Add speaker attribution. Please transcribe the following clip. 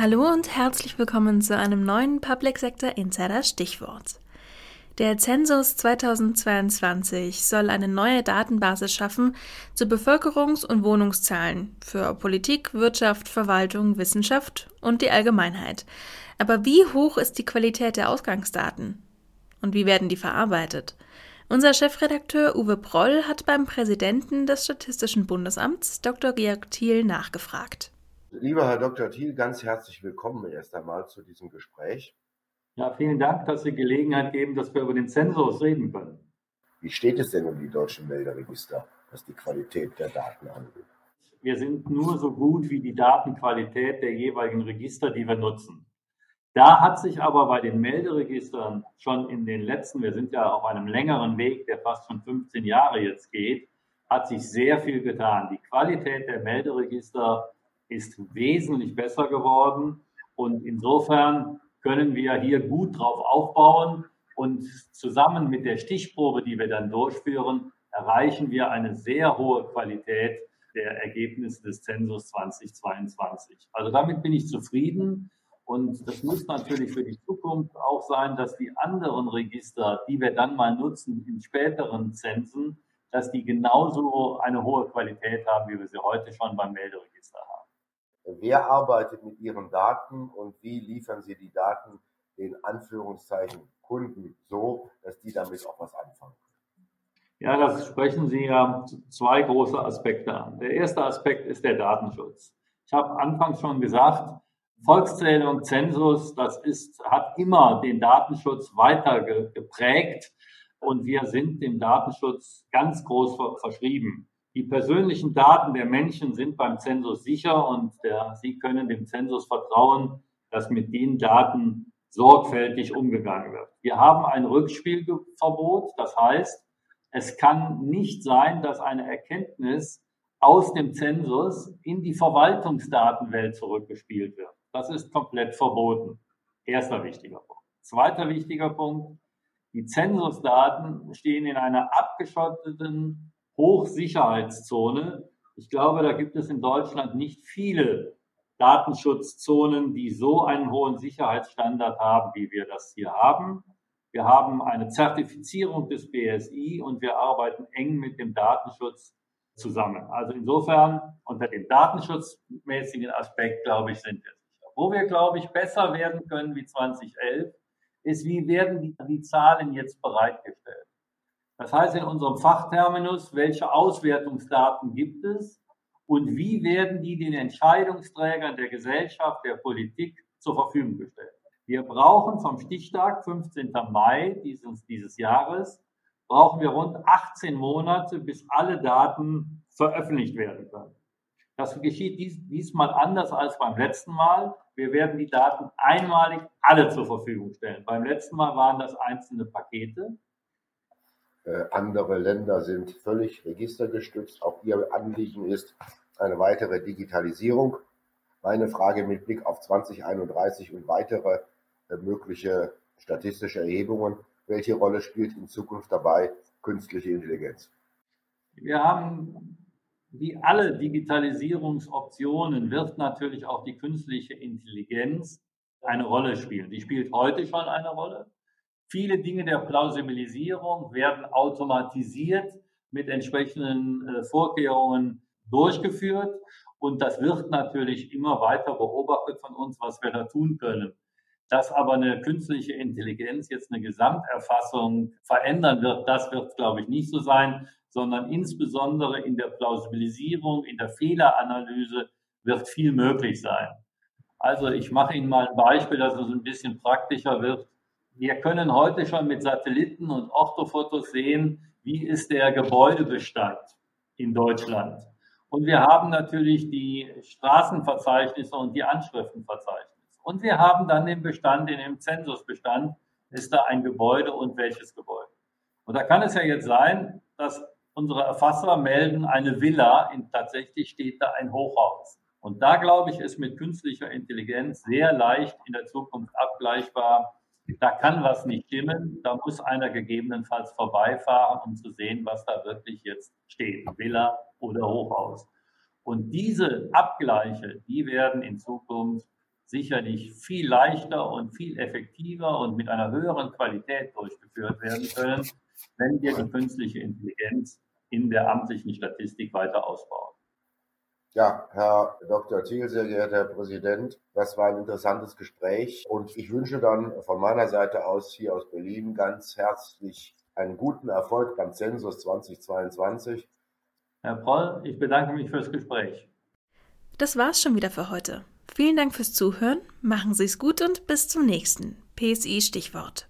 Speaker 1: Hallo und herzlich willkommen zu einem neuen Public Sector Insider Stichwort. Der Zensus 2022 soll eine neue Datenbasis schaffen zu Bevölkerungs- und Wohnungszahlen für Politik, Wirtschaft, Verwaltung, Wissenschaft und die Allgemeinheit. Aber wie hoch ist die Qualität der Ausgangsdaten? Und wie werden die verarbeitet? Unser Chefredakteur Uwe Proll hat beim Präsidenten des Statistischen Bundesamts Dr. Georg Thiel nachgefragt.
Speaker 2: Lieber Herr Dr. Thiel, ganz herzlich willkommen erst einmal zu diesem Gespräch.
Speaker 3: Ja, vielen Dank, dass Sie Gelegenheit geben, dass wir über den Zensus reden können.
Speaker 2: Wie steht es denn um die deutschen Melderegister, was die Qualität der Daten angeht?
Speaker 3: Wir sind nur so gut wie die Datenqualität der jeweiligen Register, die wir nutzen. Da hat sich aber bei den Melderegistern schon in den letzten, wir sind ja auf einem längeren Weg, der fast schon 15 Jahre jetzt geht, hat sich sehr viel getan. Die Qualität der Melderegister ist wesentlich besser geworden. Und insofern können wir hier gut drauf aufbauen. Und zusammen mit der Stichprobe, die wir dann durchführen, erreichen wir eine sehr hohe Qualität der Ergebnisse des Zensus 2022. Also damit bin ich zufrieden. Und das muss natürlich für die Zukunft auch sein, dass die anderen Register, die wir dann mal nutzen in späteren Zensen, dass die genauso eine hohe Qualität haben, wie wir sie heute schon beim Melderegister haben.
Speaker 2: Wer arbeitet mit Ihren Daten und wie liefern Sie die Daten den Anführungszeichen Kunden so, dass die damit auch was anfangen können?
Speaker 3: Ja, das sprechen Sie ja zwei große Aspekte an. Der erste Aspekt ist der Datenschutz. Ich habe anfangs schon gesagt, Volkszählung, Zensus, das ist, hat immer den Datenschutz weiter geprägt und wir sind dem Datenschutz ganz groß verschrieben. Die persönlichen Daten der Menschen sind beim Zensus sicher und der, Sie können dem Zensus vertrauen, dass mit den Daten sorgfältig umgegangen wird. Wir haben ein Rückspielverbot, das heißt, es kann nicht sein, dass eine Erkenntnis aus dem Zensus in die Verwaltungsdatenwelt zurückgespielt wird. Das ist komplett verboten. Erster wichtiger Punkt. Zweiter wichtiger Punkt. Die Zensusdaten stehen in einer abgeschotteten Hochsicherheitszone. Ich glaube, da gibt es in Deutschland nicht viele Datenschutzzonen, die so einen hohen Sicherheitsstandard haben, wie wir das hier haben. Wir haben eine Zertifizierung des BSI und wir arbeiten eng mit dem Datenschutz zusammen. Also insofern unter dem datenschutzmäßigen Aspekt, glaube ich, sind wir. Wo wir, glaube ich, besser werden können wie 2011, ist, wie werden die, die Zahlen jetzt bereitgestellt? Das heißt in unserem Fachterminus, welche Auswertungsdaten gibt es und wie werden die den Entscheidungsträgern der Gesellschaft, der Politik zur Verfügung gestellt. Wir brauchen vom Stichtag 15. Mai dieses, dieses Jahres, brauchen wir rund 18 Monate, bis alle Daten veröffentlicht werden können. Das geschieht dies, diesmal anders als beim letzten Mal. Wir werden die Daten einmalig alle zur Verfügung stellen. Beim letzten Mal waren das einzelne Pakete.
Speaker 2: Äh, andere Länder sind völlig registergestützt. Auch Ihr Anliegen ist eine weitere Digitalisierung. Meine Frage mit Blick auf 2031 und weitere äh, mögliche statistische Erhebungen. Welche Rolle spielt in Zukunft dabei künstliche Intelligenz?
Speaker 3: Wir haben, wie alle Digitalisierungsoptionen, wird natürlich auch die künstliche Intelligenz eine Rolle spielen. Die spielt heute schon eine Rolle. Viele Dinge der Plausibilisierung werden automatisiert mit entsprechenden äh, Vorkehrungen durchgeführt. Und das wird natürlich immer weiter beobachtet von uns, was wir da tun können. Dass aber eine künstliche Intelligenz jetzt eine Gesamterfassung verändern wird, das wird, glaube ich, nicht so sein, sondern insbesondere in der Plausibilisierung, in der Fehleranalyse wird viel möglich sein. Also ich mache Ihnen mal ein Beispiel, dass es ein bisschen praktischer wird wir können heute schon mit Satelliten und Orthofotos sehen, wie ist der Gebäudebestand in Deutschland. Und wir haben natürlich die Straßenverzeichnisse und die Anschriftenverzeichnisse. Und wir haben dann den Bestand in dem Zensusbestand. Ist da ein Gebäude und welches Gebäude? Und da kann es ja jetzt sein, dass unsere Erfasser melden eine Villa, in, tatsächlich steht da ein Hochhaus. Und da glaube ich, ist mit künstlicher Intelligenz sehr leicht in der Zukunft abgleichbar, da kann was nicht stimmen, da muss einer gegebenenfalls vorbeifahren, um zu sehen, was da wirklich jetzt steht, Villa oder Hochhaus. Und diese Abgleiche, die werden in Zukunft sicherlich viel leichter und viel effektiver und mit einer höheren Qualität durchgeführt werden können, wenn wir die künstliche Intelligenz in der amtlichen Statistik weiter ausbauen.
Speaker 2: Ja, Herr Dr. Thiel, sehr geehrter Herr Präsident, das war ein interessantes Gespräch und ich wünsche dann von meiner Seite aus hier aus Berlin ganz herzlich einen guten Erfolg beim Zensus 2022.
Speaker 3: Herr Proll, ich bedanke mich fürs Gespräch.
Speaker 1: Das war's schon wieder für heute. Vielen Dank fürs Zuhören, machen Sie es gut und bis zum nächsten PSI Stichwort.